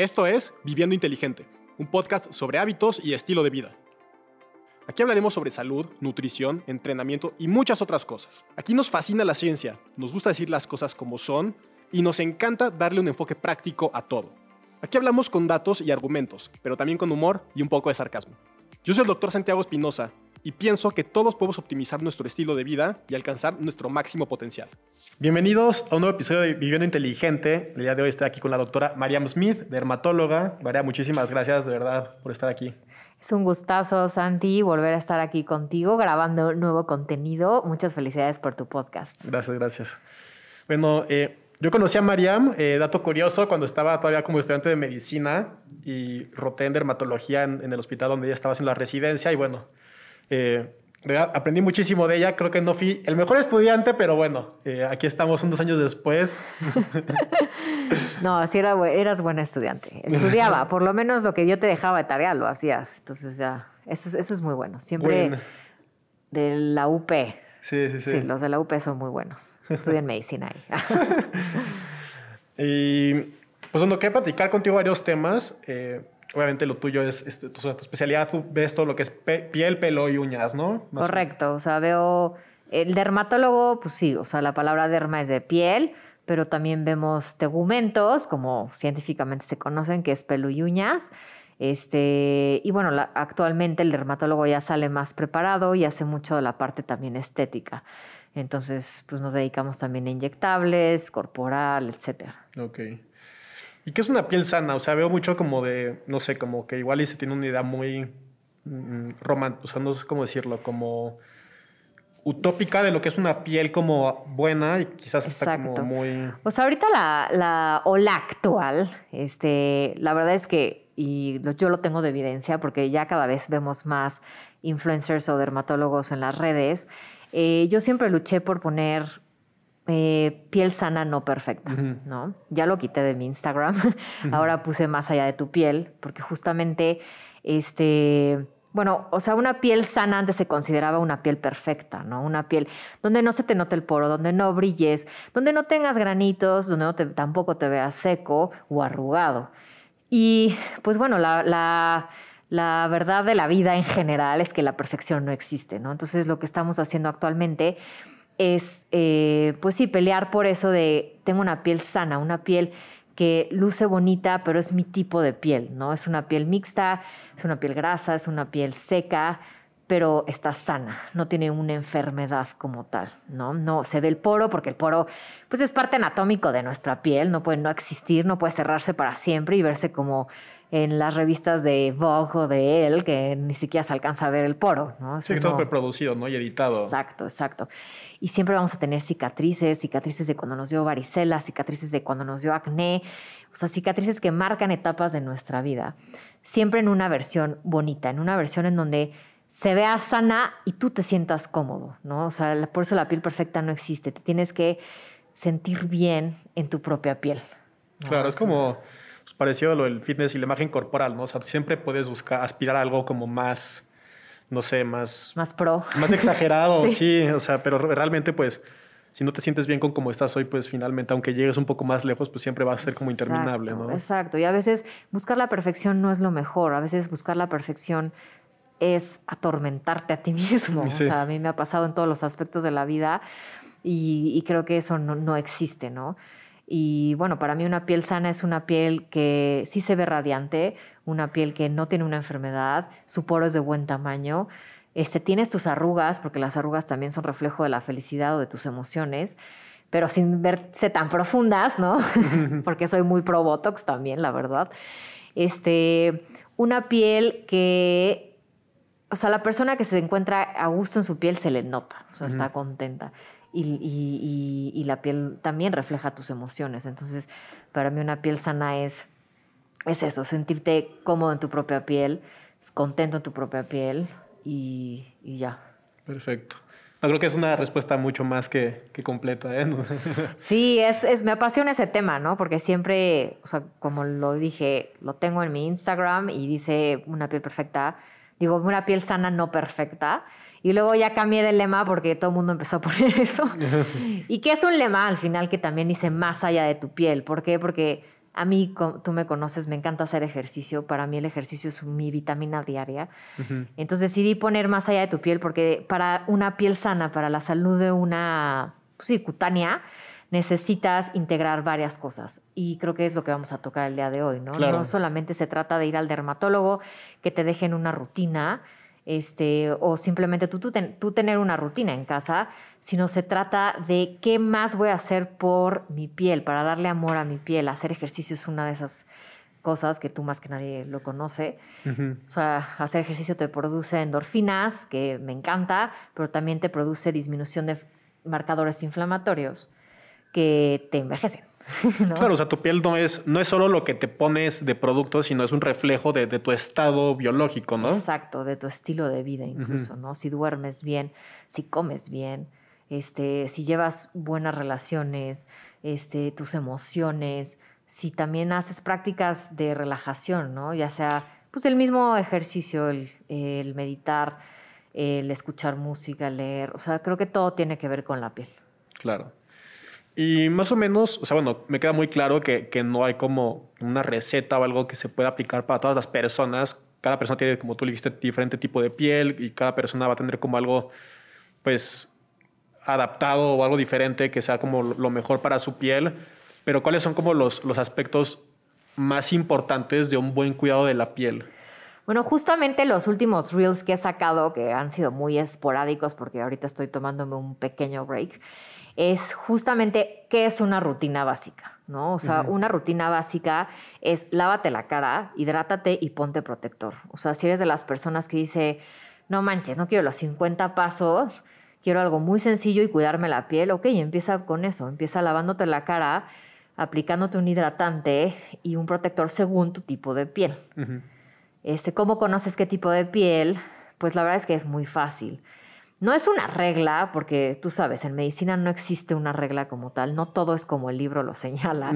Esto es Viviendo Inteligente, un podcast sobre hábitos y estilo de vida. Aquí hablaremos sobre salud, nutrición, entrenamiento y muchas otras cosas. Aquí nos fascina la ciencia, nos gusta decir las cosas como son y nos encanta darle un enfoque práctico a todo. Aquí hablamos con datos y argumentos, pero también con humor y un poco de sarcasmo. Yo soy el doctor Santiago Espinosa y pienso que todos podemos optimizar nuestro estilo de vida y alcanzar nuestro máximo potencial. Bienvenidos a un nuevo episodio de Viviendo Inteligente. El día de hoy estoy aquí con la doctora Mariam Smith, dermatóloga. María, muchísimas gracias de verdad por estar aquí. Es un gustazo, Santi, volver a estar aquí contigo grabando nuevo contenido. Muchas felicidades por tu podcast. Gracias, gracias. Bueno, eh, yo conocí a Mariam, eh, dato curioso, cuando estaba todavía como estudiante de medicina y roté en dermatología en, en el hospital donde ella estaba haciendo la residencia y bueno, eh, aprendí muchísimo de ella. Creo que no fui el mejor estudiante, pero bueno, eh, aquí estamos unos años después. no, sí era, eras buena estudiante. Estudiaba, por lo menos lo que yo te dejaba de tarea lo hacías. Entonces ya, eso, eso es muy bueno. Siempre de la UP. Sí, sí, sí. Sí, los de la UP son muy buenos. Estudian medicina ahí. y pues bueno, quería platicar contigo varios temas. Eh, obviamente lo tuyo es, este, tu, especialidad, tú ves todo lo que es piel, pelo y uñas, ¿no? Correcto, o sea, veo, el dermatólogo, pues sí, o sea, la palabra derma es de piel, pero también vemos tegumentos, como científicamente se conocen, que es pelo y uñas. Este, y bueno, actualmente el dermatólogo ya sale más preparado y hace mucho de la parte también estética. Entonces, pues nos dedicamos también a inyectables, corporal, etcétera. Ok. ¿Y qué es una piel sana? O sea, veo mucho como de, no sé, como que igual y se tiene una idea muy mm, romántica, o sea, no sé cómo decirlo, como utópica de lo que es una piel como buena y quizás está como muy... Pues ahorita la, la ola actual, este, la verdad es que, y yo lo tengo de evidencia porque ya cada vez vemos más influencers o dermatólogos en las redes, eh, yo siempre luché por poner eh, piel sana no perfecta, ¿no? Ya lo quité de mi Instagram, ahora puse más allá de tu piel, porque justamente, este, bueno, o sea, una piel sana antes se consideraba una piel perfecta, ¿no? Una piel donde no se te note el poro, donde no brilles, donde no tengas granitos, donde no te, tampoco te veas seco o arrugado. Y pues bueno, la, la, la verdad de la vida en general es que la perfección no existe, ¿no? Entonces lo que estamos haciendo actualmente es, eh, pues sí, pelear por eso de tengo una piel sana, una piel que luce bonita, pero es mi tipo de piel, ¿no? Es una piel mixta, es una piel grasa, es una piel seca, pero está sana, no tiene una enfermedad como tal, ¿no? No se ve el poro porque el poro pues es parte anatómico de nuestra piel, no puede no existir, no puede cerrarse para siempre y verse como en las revistas de Vogue o de él, que ni siquiera se alcanza a ver el poro, ¿no? sí, todo preproducido, ¿no? Y editado. Exacto, exacto. Y siempre vamos a tener cicatrices, cicatrices de cuando nos dio varicela, cicatrices de cuando nos dio acné, o sea, cicatrices que marcan etapas de nuestra vida. Siempre en una versión bonita, en una versión en donde se vea sana y tú te sientas cómodo, ¿no? O sea, por eso la piel perfecta no existe. Te tienes que sentir bien en tu propia piel. Claro, es como pues, parecido a lo del fitness y la imagen corporal, ¿no? O sea, siempre puedes buscar, aspirar a algo como más, no sé, más... Más pro. Más exagerado, sí. o sea, pero realmente pues si no te sientes bien con cómo estás hoy, pues finalmente, aunque llegues un poco más lejos, pues siempre va a ser como interminable, ¿no? Exacto. Y a veces buscar la perfección no es lo mejor. A veces buscar la perfección es atormentarte a ti mismo. O sea, a mí me ha pasado en todos los aspectos de la vida y, creo que eso no, no existe, ¿no? Y bueno, para mí una piel sana es una piel que sí se ve radiante, una piel que no tiene una enfermedad, su poro es de buen tamaño. Este, tienes tus arrugas, porque las arrugas también son reflejo de la felicidad o de tus emociones, pero sin verse tan profundas, ¿no? porque soy muy pro Botox también, la verdad. Este, una piel que, o sea, la persona que se encuentra a gusto en su piel se le nota, o sea, está contenta y, la piel también refleja tus emociones. Entonces, para mí una piel sana es, es eso, sentirte cómodo en tu propia piel, contento en tu propia piel y, ya. Perfecto. creo que es una respuesta mucho más que, completa. ¿eh? sí, es, es, me apasiona ese tema, ¿no? Porque siempre, o sea, como lo dije, lo tengo en mi Instagram y dice una piel perfecta, digo, una piel sana no perfecta. Y luego ya cambié de lema porque todo el mundo empezó a poner eso. y que es un lema al final que también dice más allá de tu piel. ¿Por qué? Porque A mí, tú me conoces, me encanta hacer ejercicio. Para mí el ejercicio es mi vitamina diaria. Entonces decidí poner más allá de tu piel porque para una piel sana, para la salud de una pues sí, cutánea, necesitas integrar varias cosas. Y creo que es lo que vamos a tocar el día de hoy, ¿no? No solamente se trata de ir al dermatólogo, que te dejen una rutina, este, o simplemente tú, tú, tener una rutina en casa, sino se trata de qué más voy a hacer por mi piel, para darle amor a mi piel. Hacer ejercicio es una de esas cosas que tú más que nadie lo conoce. O sea, hacer ejercicio te produce endorfinas, que me encanta, pero también te produce disminución de marcadores inflamatorios que te envejecen. Claro, o sea, tu piel no es, no es solo lo que te pones de producto, sino es un reflejo de, tu estado biológico, ¿no? Exacto, de tu estilo de vida incluso, ¿no? Si duermes bien, si comes bien, este, si llevas buenas relaciones, este, tus emociones, si también haces prácticas de relajación, ¿no? Ya sea, pues el mismo ejercicio, el, el meditar, el escuchar música, leer, o sea, creo que todo tiene que ver con la piel. Claro. Y más o menos, o sea, bueno, me queda muy claro que, que, no hay como una receta o algo que se pueda aplicar para todas las personas. Cada persona tiene, como tú dijiste, diferente tipo de piel y cada persona va a tener como algo, pues, adaptado o algo diferente que sea como lo mejor para su piel. Pero ¿cuáles son como los, los aspectos más importantes de un buen cuidado de la piel? Bueno, justamente los últimos reels que he sacado, que han sido muy esporádicos porque ahorita estoy tomándome un pequeño break, es justamente qué es una rutina básica, ¿no? O sea, una rutina básica es lávate la cara, hidrátate y ponte protector. O sea, si eres de las personas que dice, no manches, no quiero los 50 pasos, quiero algo muy sencillo y cuidarme la piel, ok, empieza con eso, empieza lavándote la cara, aplicándote un hidratante y un protector según tu tipo de piel. este, ¿Cómo conoces qué tipo de piel? Pues la verdad es que es muy fácil. No es una regla, porque tú sabes, en medicina no existe una regla como tal, no todo es como el libro lo señala.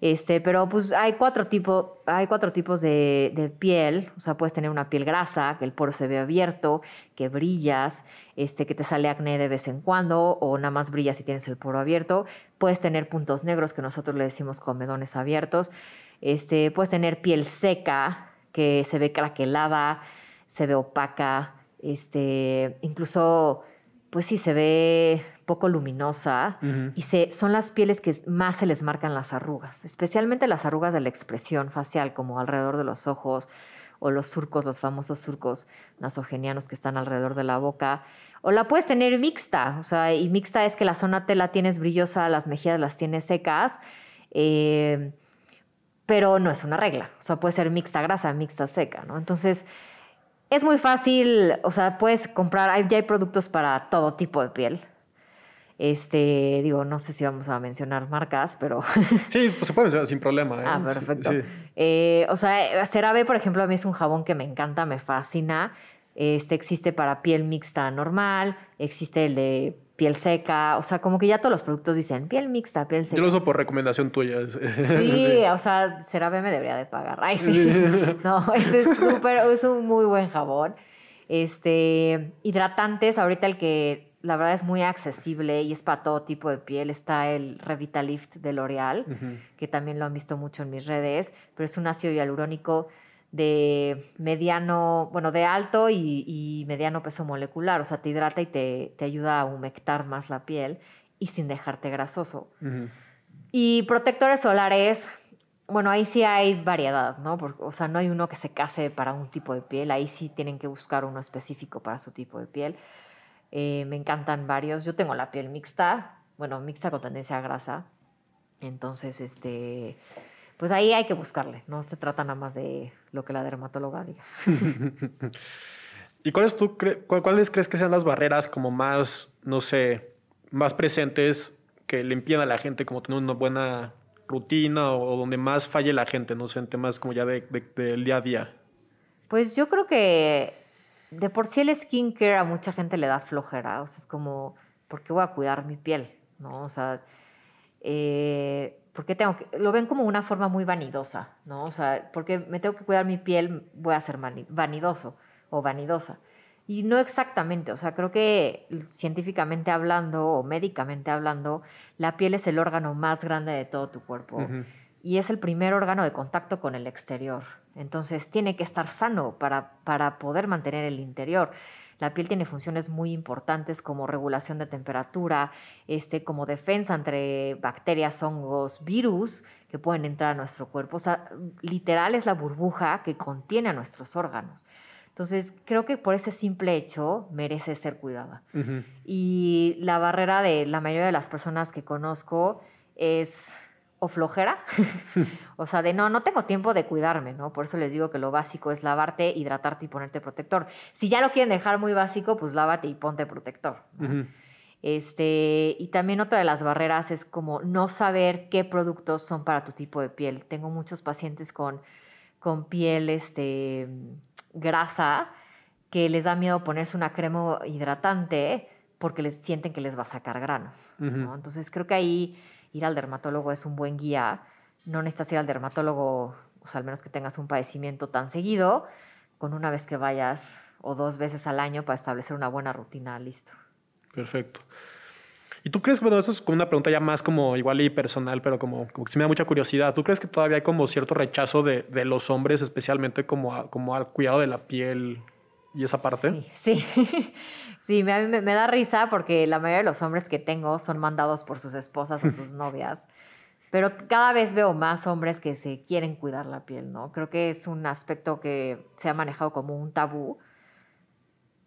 este, pero pues hay cuatro, tipo, hay cuatro tipos de, de, piel, o sea, puedes tener una piel grasa, que el poro se ve abierto, que brillas, este, que te sale acné de vez en cuando, o nada más brillas si tienes el poro abierto. Puedes tener puntos negros, que nosotros le decimos comedones abiertos. Este, puedes tener piel seca, que se ve craquelada, se ve opaca, este, incluso, pues sí, se ve poco luminosa y se, son las pieles que más se les marcan las arrugas, especialmente las arrugas de la expresión facial, como alrededor de los ojos o los surcos, los famosos surcos nasogenianos que están alrededor de la boca. O la puedes tener mixta, o sea, y mixta es que la zona te la tienes brillosa, las mejillas las tienes secas, eh, pero no es una regla. O sea, puede ser mixta grasa, mixta seca, ¿no? Entonces, es muy fácil, o sea, puedes comprar, ya hay productos para todo tipo de piel. Este, digo, no sé si vamos a mencionar marcas, pero... Sí, pues se puede mencionar sin problema. ¿eh? Ah, perfecto. Eh, o sea, CeraVe, por ejemplo, a mí es un jabón que me encanta, me fascina. Este existe para piel mixta normal, existe el de piel seca, o sea, como que ya todos los productos dicen piel mixta, piel seca. Yo lo uso por recomendación tuya. Sí, o sea, CeraVe me debería de pagar. Ay, sí. no, ese es súper, es un muy buen jabón. Este, hidratantes, ahorita el que la verdad es muy accesible y es para todo tipo de piel, está el Revitalift de L'Oreal, que también lo han visto mucho en mis redes, pero es un ácido hialurónico de mediano, bueno, de alto y, mediano peso molecular, o sea, te hidrata y te, ayuda a humectar más la piel y sin dejarte grasoso. Y protectores solares, bueno, ahí sí hay variedad, ¿no? o sea, no hay uno que se case para un tipo de piel, ahí sí tienen que buscar uno específico para su tipo de piel. Eh, me encantan varios. Yo tengo la piel mixta, bueno, mixta con tendencia a grasa. Entonces, este, pues ahí hay que buscarle, no se trata nada más de lo que la dermatóloga diga. ¿Y cuáles tú cuáles crees que sean las barreras como más, no sé, más presentes que le impiden a la gente como tener una buena rutina o, donde más falle la gente, no sé, en temas como ya del de, día a día? Pues yo creo que de por sí el skincare a mucha gente le da flojera, o sea, es como, ¿por qué voy a cuidar mi piel? ¿No? O sea, eh, porque tengo que, lo ven como una forma muy vanidosa, ¿no? O sea, porque me tengo que cuidar mi piel, voy a ser vanidoso o vanidosa. Y no exactamente, o sea, creo que científicamente hablando o médicamente hablando, la piel es el órgano más grande de todo tu cuerpo. y es el primer órgano de contacto con el exterior. Entonces tiene que estar sano para, para poder mantener el interior. La piel tiene funciones muy importantes como regulación de temperatura, este, como defensa entre bacterias, hongos, virus que pueden entrar a nuestro cuerpo. O sea, literal es la burbuja que contiene a nuestros órganos. Entonces, creo que por ese simple hecho merece ser cuidada. Y la barrera de la mayoría de las personas que conozco es o flojera, o sea, de no, no tengo tiempo de cuidarme, ¿no? Por eso les digo que lo básico es lavarte, hidratarte y ponerte protector. Si ya lo quieren dejar muy básico, pues lávate y ponte protector. Este, y también otra de las barreras es como no saber qué productos son para tu tipo de piel. Tengo muchos pacientes con, con piel este, grasa que les da miedo ponerse una crema hidratante porque les sienten que les va a sacar granos. Entonces creo que ahí ir al dermatólogo es un buen guía. No necesitas ir al dermatólogo, o sea, al menos que tengas un padecimiento tan seguido, con una vez que vayas o dos veces al año para establecer una buena rutina, listo. Perfecto. ¿Y tú crees, bueno, esto es como una pregunta ya más como igual y personal, pero como, como que sí me da mucha curiosidad. ¿Tú crees que todavía hay como cierto rechazo de, de los hombres, especialmente como, como al cuidado de la piel y esa parte? Sí, sí. Sí, me, me, da risa porque la mayoría de los hombres que tengo son mandados por sus esposas o sus novias. Pero cada vez veo más hombres que se quieren cuidar la piel, ¿no? Creo que es un aspecto que se ha manejado como un tabú.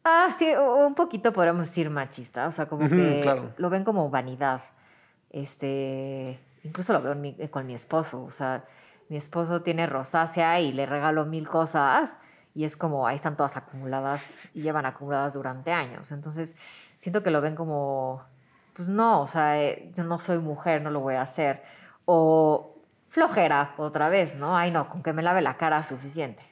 Ah, sí, un poquito podríamos decir machista, o sea, como que lo ven como vanidad. Este, incluso lo veo con mi esposo, o sea, mi esposo tiene rosácea y le regalo mil cosas y es como ahí están todas acumuladas y llevan acumuladas durante años. Entonces, siento que lo ven como, pues no, o sea, eh, yo no soy mujer, no lo voy a hacer. O flojera otra vez, ¿no? Ay, no, con que me lave la cara suficiente.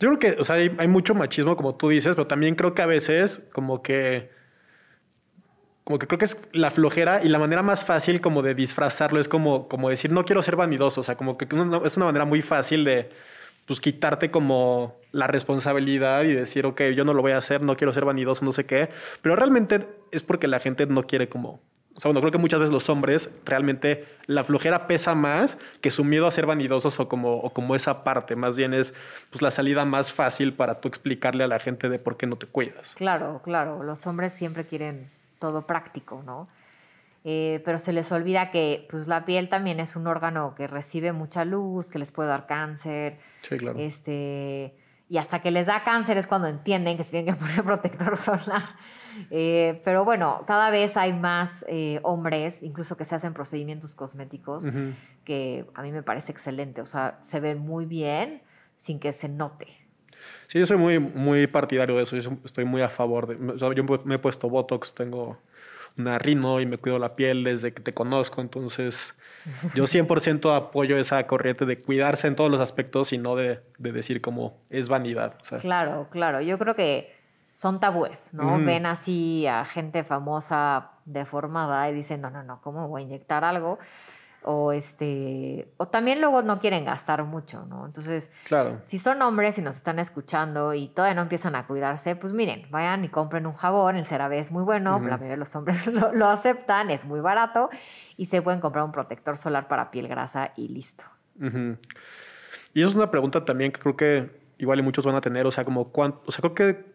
Yo creo que, o sea, hay, hay mucho machismo, como tú dices, pero también creo que a veces como que como que creo que es la flojera y la manera más fácil como de disfrazarlo es como, como decir no quiero ser vanidoso, o sea, como que es una manera muy fácil de, pues quitarte como la responsabilidad y decir, ok, yo no lo voy a hacer, no quiero ser vanidoso, no sé qué, pero realmente es porque la gente no quiere como... O sea, bueno, creo que muchas veces los hombres realmente la flojera pesa más que su miedo a ser vanidosos o como, o como esa parte. Más bien es pues, la salida más fácil para tú explicarle a la gente de por qué no te cuidas. Claro, claro. Los hombres siempre quieren todo práctico, ¿no? Eh, pero se les olvida que pues, la piel también es un órgano que recibe mucha luz, que les puede dar cáncer. Sí, claro. Este, y hasta que les da cáncer es cuando entienden que se tienen que poner protector solar. Eh, pero bueno, cada vez hay más eh, hombres, incluso que se hacen procedimientos cosméticos, que a mí me parece excelente. O sea, se ven muy bien sin que se note. Sí, yo soy muy, muy partidario de eso. Yo estoy muy a favor de. yo me he puesto Botox, tengo una rino y me cuido la piel desde que te conozco. Entonces, yo 100% apoyo esa corriente de cuidarse en todos los aspectos y no de, decir como es vanidad. Claro, claro. Yo creo que son tabúes, ¿no? Ven así a gente famosa deformada y dicen, no, no, no, ¿cómo voy a inyectar algo? O este o también luego no quieren gastar mucho, ¿no? Entonces, claro. si son hombres y nos están escuchando y todavía no empiezan a cuidarse, pues miren, vayan y compren un jabón, el CeraVe es muy bueno, la mayoría de los hombres lo, aceptan, es muy barato y se pueden comprar un protector solar para piel grasa y listo. Y eso es una pregunta también que creo que igual y muchos van a tener, o sea, como cuánto, o sea, creo que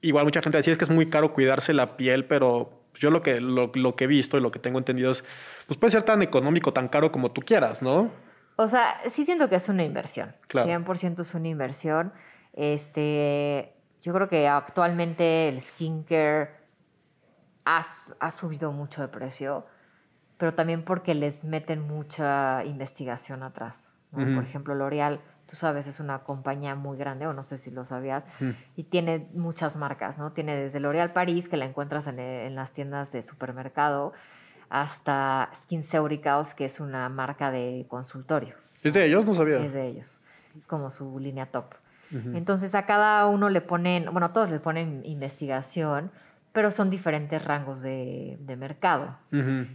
igual mucha gente decía es que es muy caro cuidarse la piel, pero yo lo que, lo, lo que he visto y lo que tengo entendido es pues puede ser tan económico, tan caro como tú quieras, ¿no? O sea, sí siento que es una inversión. Claro. 100% es una inversión. Este, yo creo que actualmente el skincare ha, ha subido mucho de precio, pero también porque les meten mucha investigación atrás. Por ejemplo, L'Oreal, tú sabes, es una compañía muy grande, o no sé si lo sabías, y tiene muchas marcas, ¿no? Tiene desde L'Oreal París, que la encuentras en, en las tiendas de supermercado, hasta SkinCeuticals, que es una marca de consultorio. ¿Es de ellos? No sabía. Es de ellos. Es como su línea top. Entonces a cada uno le ponen, bueno, todos le ponen investigación, pero son diferentes rangos de, mercado.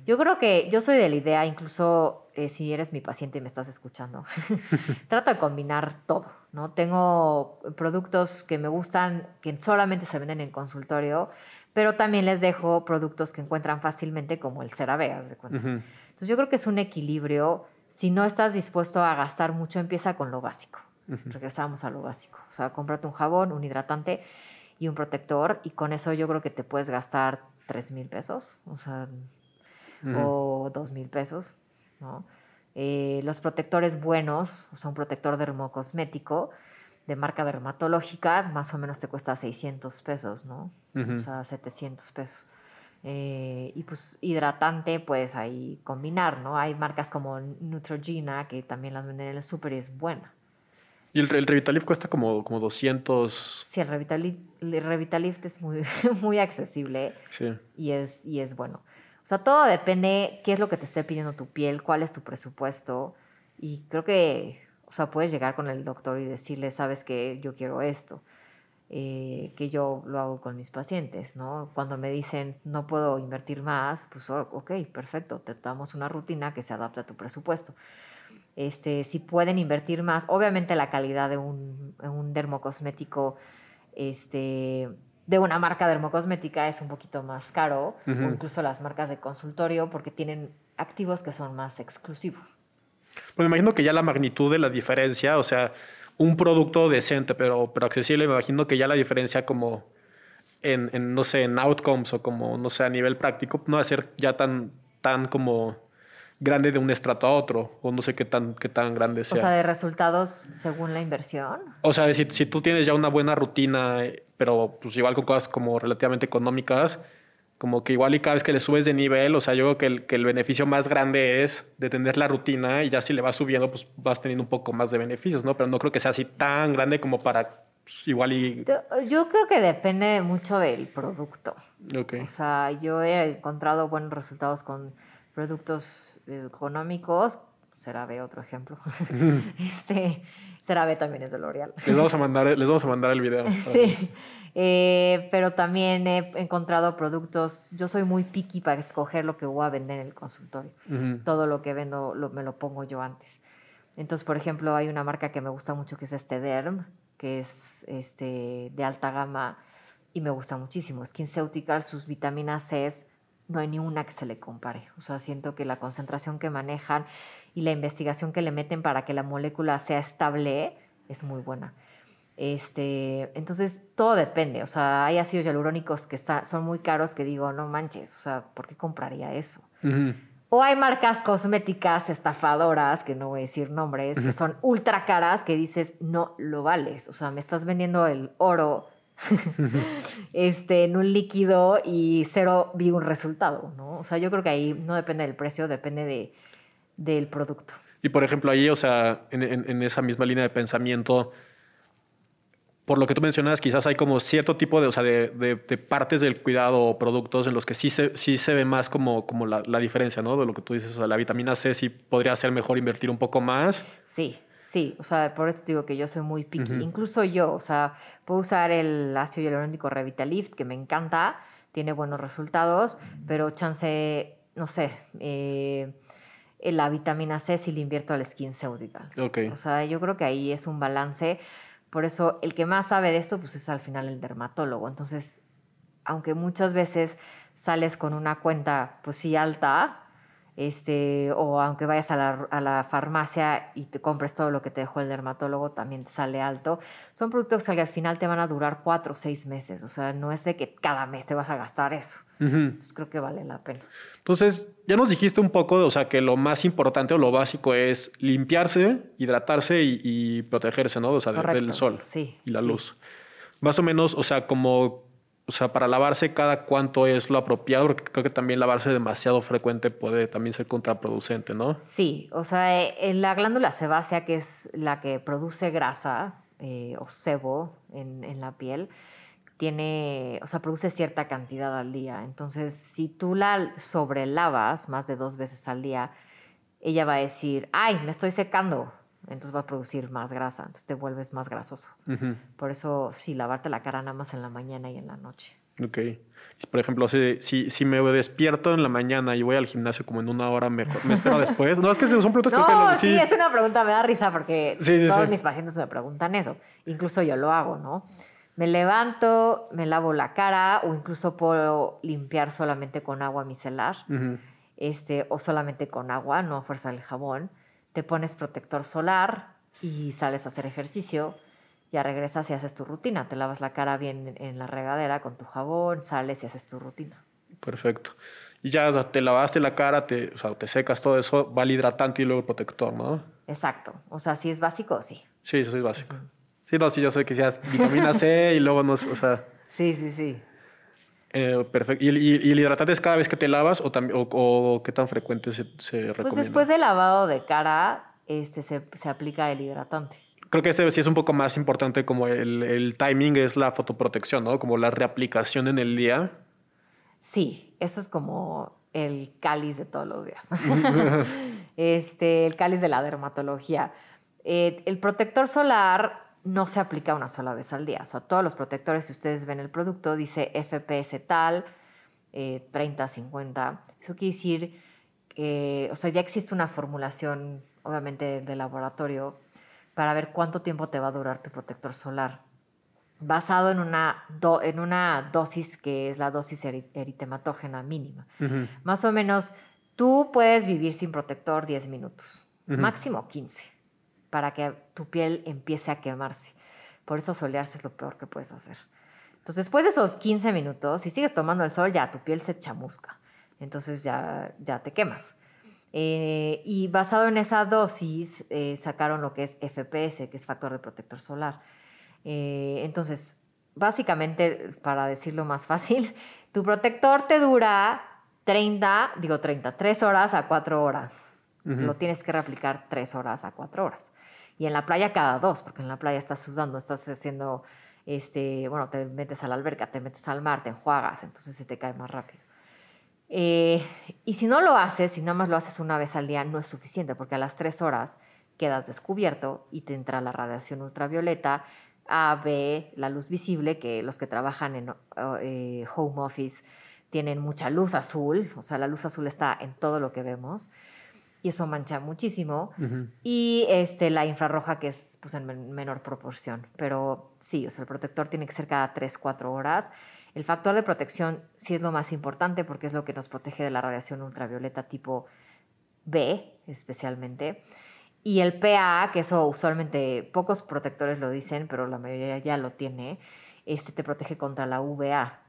Yo creo que yo soy de la idea, incluso eh, si eres mi paciente y me estás escuchando, trato de combinar todo, ¿no? Tengo productos que me gustan, que solamente se venden en consultorio, pero también les dejo productos que encuentran fácilmente como el CeraVe, de Entonces yo creo que es un equilibrio Si no estás dispuesto a gastar mucho, empieza con lo básico. Regresamos a lo básico. O sea, cómprate un jabón, un hidratante y un protector y con eso yo creo que te puedes gastar 3 mil pesos, o sea, o 2 mil pesos, ¿no? Eh, los protectores buenos, o sea, un protector dermocosmético de marca dermatológica, más o menos te cuesta 600 pesos, ¿no? O sea, 700 pesos. Eh, y pues hidratante, pues ahí combinar, ¿no? Hay marcas como Neutrogena que también las venden en el súper y es buena. Y el, el Revitalift cuesta como, como 200. Sí, el Revitalift, el Revitalift es muy, muy accesible sí. y, es, y es bueno. O sea, todo depende qué es lo que te esté pidiendo tu piel, cuál es tu presupuesto. Y creo que, o sea, puedes llegar con el doctor y decirle, sabes que yo quiero esto. Eh, que yo lo hago con mis pacientes, ¿no? Cuando me dicen no puedo invertir más, pues ok, perfecto, te damos una rutina que se adapte a tu presupuesto. Este, si pueden invertir más, obviamente la calidad de un, un dermocosmético, este, de una marca dermocosmética es un poquito más caro, o incluso las marcas de consultorio, porque tienen activos que son más exclusivos. Pues me imagino que ya la magnitud de la diferencia, o sea, un producto decente pero, pero accesible, me imagino que ya la diferencia como en, en, no sé, en outcomes o como, no sé, a nivel práctico, no va a ser ya tan, tan como grande de un estrato a otro, o no sé qué tan, qué tan grande sea. O sea, de resultados según la inversión. O sea, si, si tú tienes ya una buena rutina, pero pues igual con cosas como relativamente económicas, como que igual y cada vez que le subes de nivel, o sea, yo creo que el, que el beneficio más grande es de tener la rutina y ya si le vas subiendo, pues vas teniendo un poco más de beneficios, ¿no? Pero no creo que sea así tan grande como para pues, igual y... Yo, creo que depende mucho del producto. Ok. O sea, yo he encontrado buenos resultados con productos económicos, CeraVe otro ejemplo. este, CeraVe también es de L'Oreal. Les vamos a mandar, les vamos a mandar el video. sí. Eh, pero también he encontrado productos, yo soy muy picky para escoger lo que voy a vender en el consultorio. Todo lo que vendo me lo pongo yo antes. Entonces, por ejemplo, hay una marca que me gusta mucho que es este Derm, que es este, de alta gama y me gusta muchísimo. SkinCeutical, sus vitaminas C no hay ni una que se le compare. O sea, siento que la concentración que manejan y la investigación que le meten para que la molécula sea estable es muy buena. Este, entonces, todo depende. O sea, hay ácidos hialurónicos que son muy caros que digo, no manches, o sea, ¿por qué compraría eso? O hay marcas cosméticas estafadoras, que no voy a decir nombres, que son ultra caras, que dices, no lo vales. O sea, me estás vendiendo el oro este, en un líquido y cero vi un resultado, ¿no? O sea, yo creo que ahí no depende del precio, depende de, del producto. Y por ejemplo, ahí, o sea, en, en, esa misma línea de pensamiento, por lo que tú mencionas, quizás hay como cierto tipo de, o sea, de, de, partes del cuidado o productos en los que sí se, sí se ve más como, como la, la, diferencia, ¿no? De lo que tú dices, o sea, la vitamina C sí podría ser mejor invertir un poco más. Sí, sí, o sea, por eso digo que yo soy muy picky. Incluso yo, o sea, Puedo usar el ácido hialurónico Revitalift, que me encanta, tiene buenos resultados, pero chance, no sé, eh, la vitamina C si le invierto al Skin Ceutical. Okay. O sea, yo creo que ahí es un balance. Por eso el que más sabe de esto, pues es al final el dermatólogo. Entonces, aunque muchas veces sales con una cuenta, pues sí, alta, este, o aunque vayas a la, a la, farmacia y te compres todo lo que te dejó el dermatólogo, también te sale alto. Son productos que al final te van a durar cuatro o seis meses, o sea, no es de que cada mes te vas a gastar eso. Entonces creo que vale la pena. Entonces, ya nos dijiste un poco, o sea, que lo más importante o lo básico es limpiarse, hidratarse y, protegerse, ¿no? O sea, del sol sí, y la luz. Más o menos, o sea, como o sea, para lavarse cada cuánto es lo apropiado, porque creo que también lavarse demasiado frecuente puede también ser contraproducente, ¿no? Sí, o sea, eh, en la glándula sebácea, que es la que produce grasa eh, o sebo en, en, la piel, tiene, o sea, produce cierta cantidad al día. Entonces, si tú la sobrelavas más de dos veces al día, ella va a decir, ay, me estoy secando, entonces va a producir más grasa, entonces te vuelves más grasoso. Por eso, sí, lavarte la cara nada más en la mañana y en la noche. Ok. Por ejemplo, si, si, si me despierto en la mañana y voy al gimnasio como en una hora, ¿me, me espero después? No, es que son preguntas no, que... sí, es una pregunta, me da risa porque todos mis pacientes me preguntan eso. Incluso yo lo hago, ¿no? Me levanto, me lavo la cara o incluso puedo limpiar solamente con agua micelar este, o solamente con agua, no a fuerza del jabón te pones protector solar y sales a hacer ejercicio, ya regresas y haces tu rutina, te lavas la cara bien en la regadera con tu jabón, sales y haces tu rutina. Perfecto. Y ya te lavaste la cara, te, o sea, te secas todo eso, va el hidratante y luego el protector, ¿no? Exacto. O sea, si es básico, sí. Sí, eso es básico. Sí, no, sí, yo sé que seas vitamina C y luego no, o sea... Sí, sí, sí. Eh, perfecto. ¿Y, el hidratante es cada vez que te lavas o, o, qué tan frecuente se, se pues recomienda? Pues después del lavado de cara este, se, se, aplica el hidratante. Creo que este sí es un poco más importante como el, el timing es la fotoprotección, ¿no? Como la reaplicación en el día. Sí, eso es como el cáliz de todos los días. este, el cáliz de la dermatología. Eh, el protector solar no se aplica una sola vez al día. O sea, todos los protectores, si ustedes ven el producto, dice FPS tal, 30, eh, 50. Eso quiere decir que, o sea, ya existe una formulación, obviamente, de laboratorio para ver cuánto tiempo te va a durar tu protector solar basado en una, en una dosis que es la dosis eritematógena mínima. Más o menos, tú puedes vivir sin protector 10 minutos, máximo 15, para que tu piel empiece a quemarse. Por eso solearse es lo peor que puedes hacer. Entonces, después de esos 15 minutos, si sigues tomando el sol, ya tu piel se chamusca. Entonces ya, ya te quemas. Eh, y basado en esa dosis, eh, sacaron lo que es FPS, que es factor de protector solar eh, entonces, básicamente, para decirlo más fácil, tu protector te dura 30, digo 30, 3 horas a 4 horas. Lo tienes que reaplicar 3 horas a 4 horas. Y en la playa cada dos, porque en la playa estás sudando, estás haciendo, este, bueno, te metes a la alberca, te metes al mar, te enjuagas, entonces se te cae más rápido. Eh, y si no lo haces, si nada más lo haces una vez al día, no es suficiente, porque a las 3 horas quedas descubierto y te entra la radiación ultravioleta, a, B, la luz visible, que los que trabajan en eh, home office tienen mucha luz azul, o sea, la luz azul está en todo lo que vemos y eso mancha muchísimo. Y este, la infrarroja, que es pues, en menor proporción. Pero sí, o sea, el protector tiene que ser cada 3, 4 horas. El factor de protección sí es lo más importante porque es lo que nos protege de la radiación ultravioleta tipo B, especialmente. Y el PA, que eso usualmente pocos protectores lo dicen, pero la mayoría ya lo tiene, este te protege contra la UVA.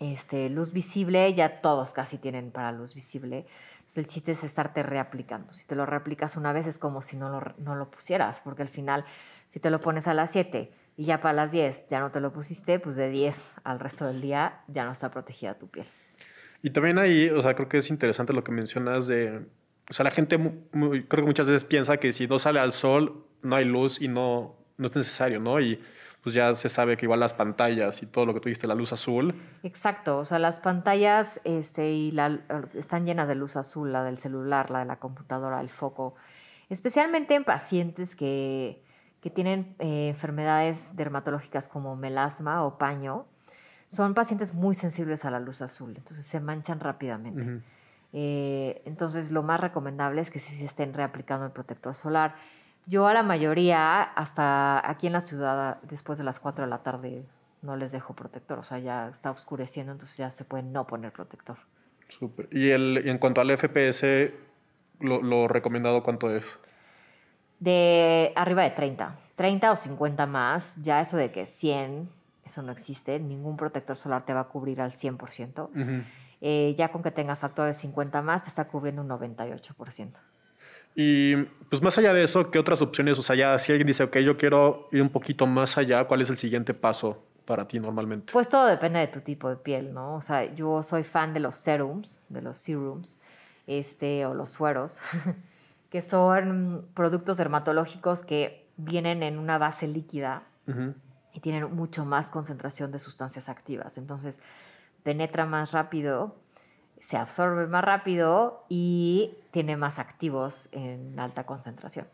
este, luz visible, ya todos casi tienen para luz visible. Entonces el chiste es estarte reaplicando. Si te lo reaplicas una vez es como si no lo, no lo pusieras, porque al final, si te lo pones a las 7 y ya para las 10 ya no te lo pusiste, pues de 10 al resto del día ya no está protegida tu piel. Y también ahí, o sea, creo que es interesante lo que mencionas de o sea, la gente creo que muchas veces piensa que si no sale al sol, no hay luz y no, no es necesario, ¿no? Y pues ya se sabe que igual las pantallas y todo lo que tú dijiste, la luz azul. Exacto, o sea, las pantallas este, y la, están llenas de luz azul, la del celular, la de la computadora, el foco, especialmente en pacientes que, que tienen eh, enfermedades dermatológicas como melasma o paño, son pacientes muy sensibles a la luz azul, entonces se manchan rápidamente. Eh, entonces, lo más recomendable es que sí se estén reaplicando el protector solar. Yo a la mayoría, hasta aquí en la ciudad, después de las 4 de la tarde, no les dejo protector. O sea, ya está oscureciendo, entonces ya se puede no poner protector. Súper. ¿Y, el, en cuanto al FPS, lo, lo, recomendado cuánto es? De arriba de 30. 30 o 50 más. Ya eso de que 100, eso no existe. Ningún protector solar te va a cubrir al 100%. Uh eh, ya con que tenga factor de 50 más, te está cubriendo un 98%. Y pues más allá de eso, ¿qué otras opciones? O sea, ya si alguien dice, ok, yo quiero ir un poquito más allá, ¿cuál es el siguiente paso para ti normalmente? Pues todo depende de tu tipo de piel, ¿no? O sea, yo soy fan de los serums, de los serums, este, o los sueros, que son productos dermatológicos que vienen en una base líquida y tienen mucho más concentración de sustancias activas. Entonces, penetra más rápido, se absorbe más rápido y tiene más activos en alta concentración.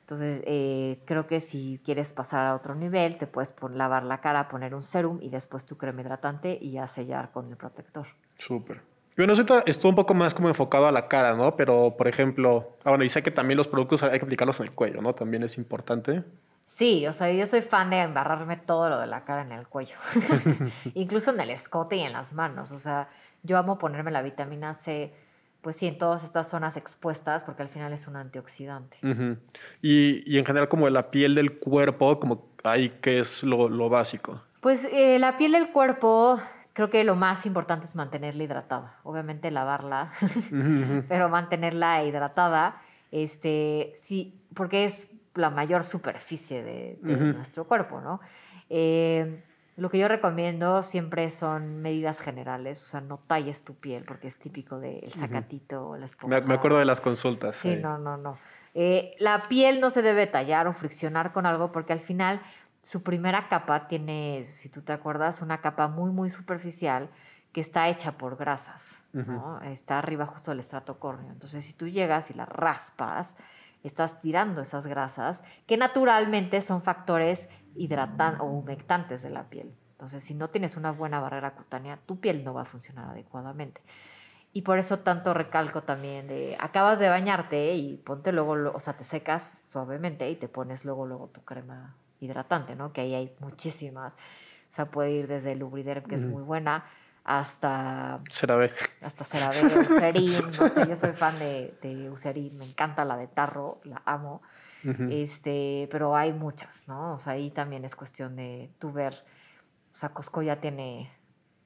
Entonces, eh, creo que si quieres pasar a otro nivel, te puedes lavar la cara, poner un serum y después tu crema hidratante y ya sellar con el protector. Súper. Bueno, ahorita estuvo un poco más como enfocado a la cara, ¿no? Pero, por ejemplo, ah, bueno, dice que también los productos hay que aplicarlos en el cuello, ¿no? También es importante. Sí, o sea, yo soy fan de embarrarme todo lo de la cara en el cuello, incluso en el escote y en las manos. O sea, yo amo ponerme la vitamina C pues sí, en todas estas zonas expuestas, porque al final es un antioxidante. y, y, en general, como la piel del cuerpo, como ahí, ¿qué es lo, lo básico? Pues eh, la piel del cuerpo, creo que lo más importante es mantenerla hidratada. Obviamente lavarla, pero mantenerla hidratada, este, sí, porque es la mayor superficie de, nuestro cuerpo, ¿no? Eh, lo que yo recomiendo siempre son medidas generales, o sea, no talles tu piel porque es típico del sacatito o la esponja. Me, acuerdo de las consultas. Sí, no, no, no. Eh, la piel no se debe tallar o friccionar con algo porque al final su primera capa tiene, si tú te acuerdas, una capa muy, muy superficial que está hecha por grasas, ¿no? Está arriba justo del estrato córneo. Entonces, si tú llegas y la raspas, estás tirando esas grasas que naturalmente son factores hidratantes o humectantes de la piel. Entonces, si no tienes una buena barrera cutánea, tu piel no va a funcionar adecuadamente. Y por eso tanto recalco también de, acabas de bañarte y ponte luego, o sea, te secas suavemente y te pones luego, luego tu crema hidratante, ¿no? Que ahí hay muchísimas. O sea, puede ir desde Lubriderm, que es muy buena, hasta... CeraVe. Hasta CeraVe, Eucerin, no sé, yo soy fan de, de me encanta la de Tarro, la amo este, pero hay muchas, ¿no? O sea, ahí también es cuestión de tú ver, o sea, Costco ya tiene,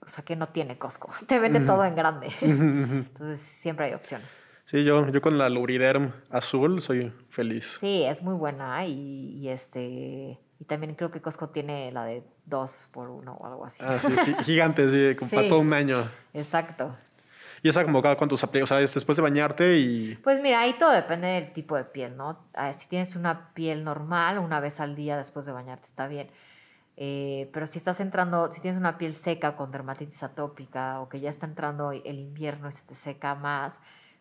o sea, que no tiene Costco, te vende todo en grande. Entonces, siempre hay opciones. Sí, yo, yo con la Luriderm azul soy feliz. Sí, es muy buena y, y este... Y también creo que Costco tiene la de dos por uno o algo así. Ah, sí, gigante, sí, para todo un año. Exacto. ¿Y esa como cada cuántos aplica? O sea, es después de bañarte y... Pues mira, ahí todo depende del tipo de piel, ¿no? Ah, si tienes una piel normal, una vez al día después de bañarte está bien. Eh, pero si estás entrando, si tienes una piel seca con dermatitis atópica o que ya está entrando el invierno y se te seca más,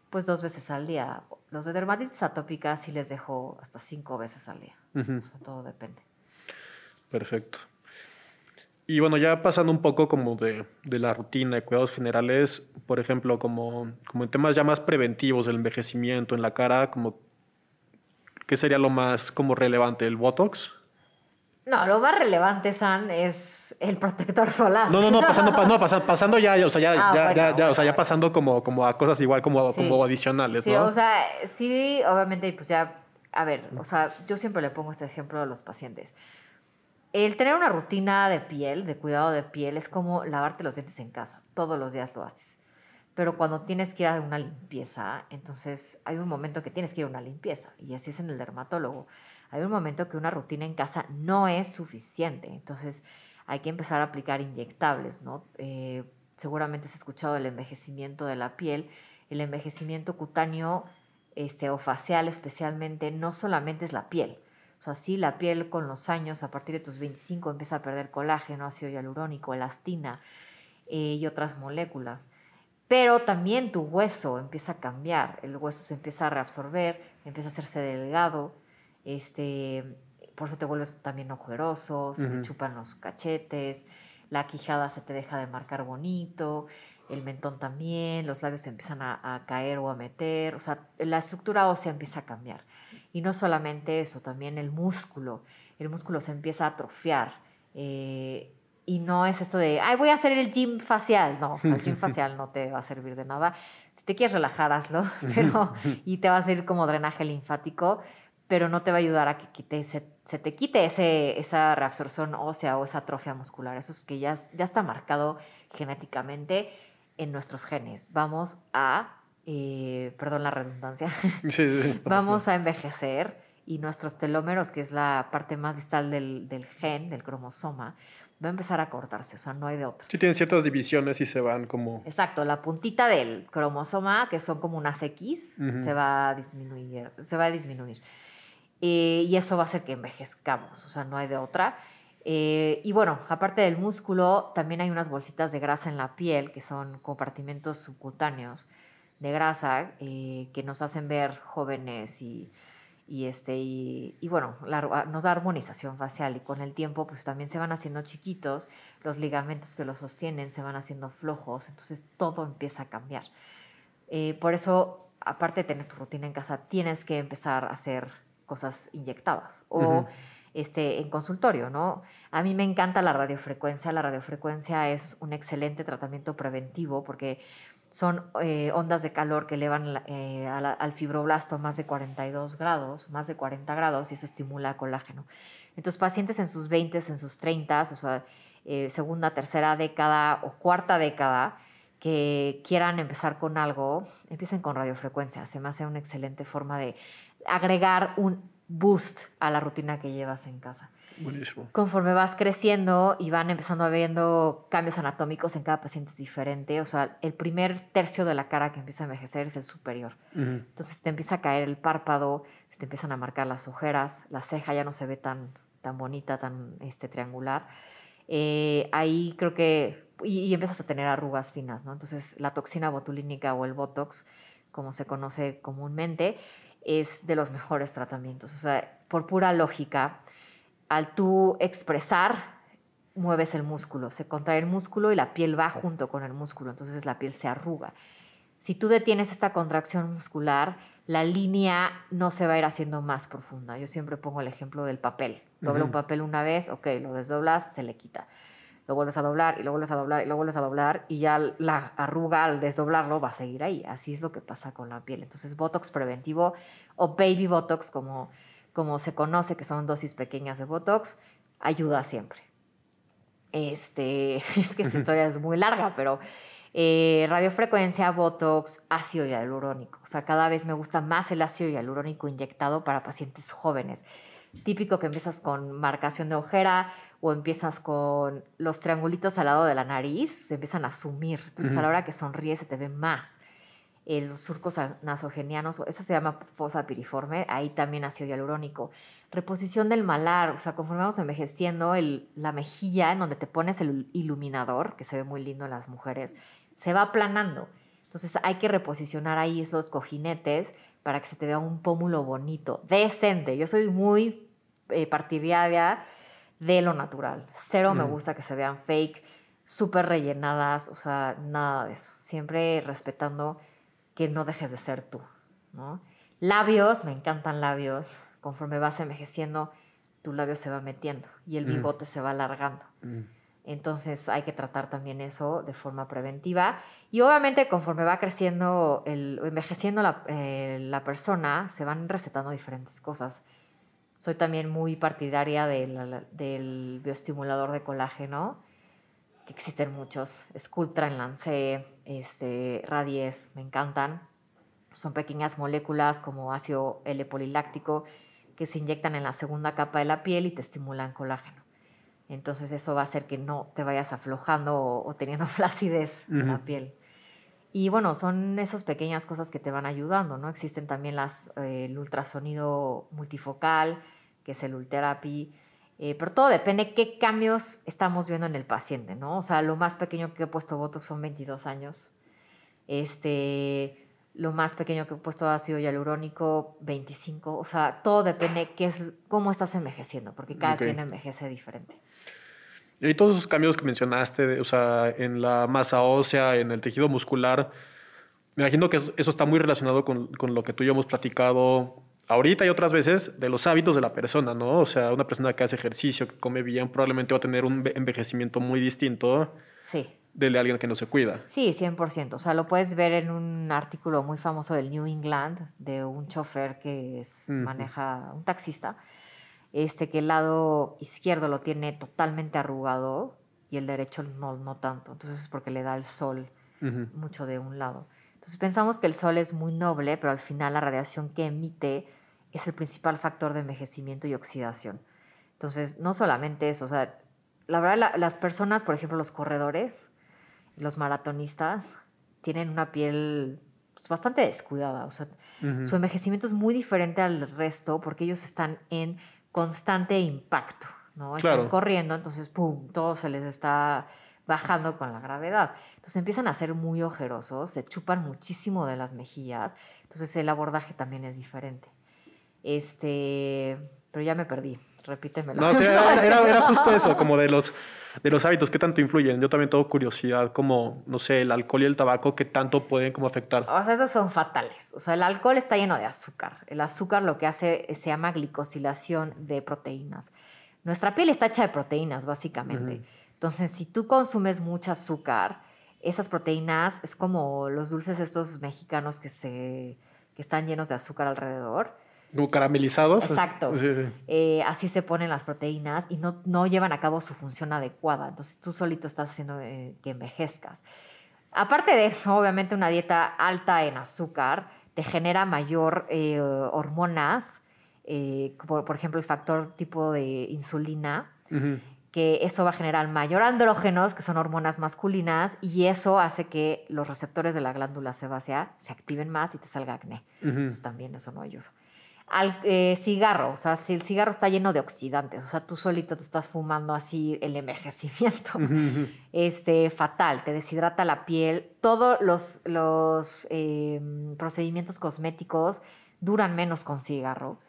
pues dos veces al día. Los de dermatitis atópica sí les dejo hasta cinco veces al día. o sea, todo depende. Perfecto. Y bueno, ya pasando un poco como de, de, la rutina de cuidados generales, por ejemplo, como, como en temas ya más preventivos del envejecimiento en la cara, como ¿qué sería lo más como relevante? ¿El Botox? No, lo más relevante, San, es el protector solar. No, no, no, pasando, no, pasando ya, o sea, ya, ah, ya, ya, o sea, ya pasando como, como a cosas igual como, como adicionales, sí, o sea, sí, obviamente, pues ya, a ver, o sea, yo siempre le pongo este ejemplo a los pacientes el tener una rutina de piel, de cuidado de piel, es como lavarte los dientes en casa. Todos los días lo haces. Pero cuando tienes que ir a una limpieza, entonces hay un momento que tienes que ir a una limpieza. Y así es en el dermatólogo. Hay un momento que una rutina en casa no es suficiente. Entonces hay que empezar a aplicar inyectables, ¿no? Eh, seguramente has escuchado el envejecimiento de la piel. El envejecimiento cutáneo este, o facial especialmente no solamente es la piel o sea, sí, la piel con los años, a partir de tus 25, empieza a perder colágeno, ácido hialurónico, elastina eh, y otras moléculas. Pero también tu hueso empieza a cambiar, el hueso se empieza a reabsorber, empieza a hacerse delgado, este, por eso te vuelves también ojeroso, se te chupan los cachetes, la quijada se te deja de marcar bonito, el mentón también, los labios se empiezan a, a caer o a meter, o sea, la estructura ósea empieza a cambiar. Y no solamente eso, también el músculo. El músculo se empieza a atrofiar. Eh, y no es esto de, ay, voy a hacer el gym facial. No, o sea, el gym facial no te va a servir de nada. Si te quieres relajar, hazlo, pero, y te va a servir como drenaje linfático, pero no te va a ayudar a que quite, se, te quite ese, esa reabsorción ósea o esa atrofia muscular. Eso es que ya, ya está marcado genéticamente en nuestros genes. Vamos a eh, perdón la redundancia, vamos a envejecer y nuestros telómeros, que es la parte más distal del, del, gen, del cromosoma, va a empezar a cortarse, o sea, no hay de otra. Sí, tienen ciertas divisiones y se van como... Exacto, la puntita del cromosoma, que son como unas X, se va a disminuir. Se va a disminuir. Eh, y eso va a hacer que envejezcamos, o sea, no hay de otra. Eh, y bueno, aparte del músculo, también hay unas bolsitas de grasa en la piel, que son compartimentos subcutáneos, de grasa eh, que nos hacen ver jóvenes y, y este, y, bueno, nos da armonización facial y con el tiempo pues también se van haciendo chiquitos, los ligamentos que los sostienen se van haciendo flojos, entonces todo empieza a cambiar. Eh, por eso, aparte de tener tu rutina en casa, tienes que empezar a hacer cosas inyectadas o este, en consultorio, ¿no? A mí me encanta la radiofrecuencia, la radiofrecuencia es un excelente tratamiento preventivo porque son eh, ondas de calor que elevan eh, al fibroblasto más de 42 grados, más de 40 grados, y eso estimula colágeno. Entonces, pacientes en sus 20, en sus 30, o sea, eh, segunda, tercera década o cuarta década, que quieran empezar con algo, empiecen con radiofrecuencia. Se me hace una excelente forma de agregar un boost a la rutina que llevas en casa. Buenísimo. Conforme vas creciendo y van empezando a viendo cambios anatómicos en cada paciente es diferente. O sea, el primer tercio de la cara que empieza a envejecer es el superior. Entonces te empieza a caer el párpado, te empiezan a marcar las ojeras, la ceja ya no se ve tan, tan bonita, tan este, triangular. Eh, ahí creo que, y, y, empiezas a tener arrugas finas, ¿no? Entonces la toxina botulínica o el Botox, como se conoce comúnmente, es de los mejores tratamientos. O sea, por pura lógica, al tú expresar, mueves el músculo, se contrae el músculo y la piel va junto con el músculo, entonces la piel se arruga. Si tú detienes esta contracción muscular, la línea no se va a ir haciendo más profunda. Yo siempre pongo el ejemplo del papel. Dobla un papel una vez, ok, lo desdoblas, se le quita. Lo vuelves a doblar y lo vuelves a doblar y lo vuelves a doblar y ya la arruga al desdoblarlo va a seguir ahí. Así es lo que pasa con la piel. Entonces, Botox preventivo o Baby Botox, como como se conoce, que son dosis pequeñas de Botox, ayuda siempre. Este, es que esta historia es muy larga, pero eh, radiofrecuencia, Botox, ácido hialurónico. O sea, cada vez me gusta más el ácido hialurónico inyectado para pacientes jóvenes. Típico que empiezas con marcación de ojera o empiezas con los triangulitos al lado de la nariz, se empiezan a sumir. Entonces, a la hora que sonríes se te ve más los surcos nasogenianos, eso se llama fosa piriforme, ahí también ácido hialurónico. Reposición del malar, o sea, conforme vamos envejeciendo, el, la mejilla en donde te pones el iluminador, que se ve muy lindo en las mujeres, se va aplanando. Entonces hay que reposicionar ahí los cojinetes para que se te vea un pómulo bonito, decente. Yo soy muy eh, partidaria de lo natural. Cero me mm. gusta que se vean fake, súper rellenadas, o sea, nada de eso. Siempre respetando que no dejes de ser tú. ¿no? Labios, me encantan labios. Conforme vas envejeciendo, tu labio se va metiendo y el mm. bigote se va alargando. Mm. Entonces hay que tratar también eso de forma preventiva. Y obviamente conforme va creciendo, el, envejeciendo la, eh, la, persona, se van recetando diferentes cosas. Soy también muy partidaria del, del bioestimulador de colágeno, que existen muchos. Sculptra en Lancé, este, Radies, me encantan. Son pequeñas moléculas como ácido L-poliláctico que se inyectan en la segunda capa de la piel y te estimulan colágeno. Entonces eso va a hacer que no te vayas aflojando o, teniendo flacidez en la piel. Y bueno, son esas pequeñas cosas que te van ayudando, ¿no? Existen también las, eh, el ultrasonido multifocal, que es el Ultherapy, eh, pero todo depende qué cambios estamos viendo en el paciente, ¿no? O sea, lo más pequeño que he puesto Botox son 22 años. Este, lo más pequeño que he puesto ácido hialurónico, 25. O sea, todo depende qué es, cómo estás envejeciendo, porque cada quien envejece diferente. Y todos esos cambios que mencionaste, o sea, en la masa ósea, en el tejido muscular, me imagino que eso está muy relacionado con, con lo que tú y yo hemos platicado ahorita y otras veces de los hábitos de la persona, ¿no? O sea, una persona que hace ejercicio, que come bien, probablemente va a tener un envejecimiento muy distinto sí. del de alguien que no se cuida. Sí, 100%. O sea, lo puedes ver en un artículo muy famoso del New England de un chofer que maneja, un taxista, este, que el lado izquierdo lo tiene totalmente arrugado y el derecho no, no tanto. Entonces es porque le da el sol mucho de un lado. Entonces pensamos que el sol es muy noble, pero al final la radiación que emite es el principal factor de envejecimiento y oxidación. Entonces, no solamente eso, o sea, la verdad, las personas, por ejemplo, los corredores, los maratonistas, tienen una piel pues, bastante descuidada. O sea, su envejecimiento es muy diferente al resto porque ellos están en constante impacto, ¿no? Están corriendo, entonces, ¡pum!, todo se les está bajando con la gravedad. Entonces empiezan a ser muy ojerosos, se chupan muchísimo de las mejillas, entonces el abordaje también es diferente. Este, pero ya me perdí, repítemelo. No, era, justo eso, como de los, de los hábitos, ¿qué tanto influyen? Yo también tengo curiosidad, como, no sé, el alcohol y el tabaco, ¿qué tanto pueden como afectar? O sea, esos son fatales. O sea, el alcohol está lleno de azúcar. El azúcar lo que hace se llama glicosilación de proteínas. Nuestra piel está hecha de proteínas, básicamente. Entonces, si tú consumes mucho azúcar, esas proteínas es como los dulces estos mexicanos que, se, que están llenos de azúcar alrededor. Como caramelizados. Exacto. Sí, sí. Eh, así se ponen las proteínas y no, no llevan a cabo su función adecuada. Entonces tú solito estás haciendo eh, que envejezcas. Aparte de eso, obviamente una dieta alta en azúcar te genera mayor eh, hormonas, por, por ejemplo el factor tipo de insulina, que eso va a generar mayor andrógenos, que son hormonas masculinas, y eso hace que los receptores de la glándula sebácea se activen más y te salga acné. Ujú. Entonces también eso no ayuda. Al eh, cigarro, o sea, si el cigarro está lleno de oxidantes, o sea, tú solito te estás fumando así el envejecimiento, este, fatal, te deshidrata la piel. Todos los, los eh, procedimientos cosméticos duran menos con cigarro,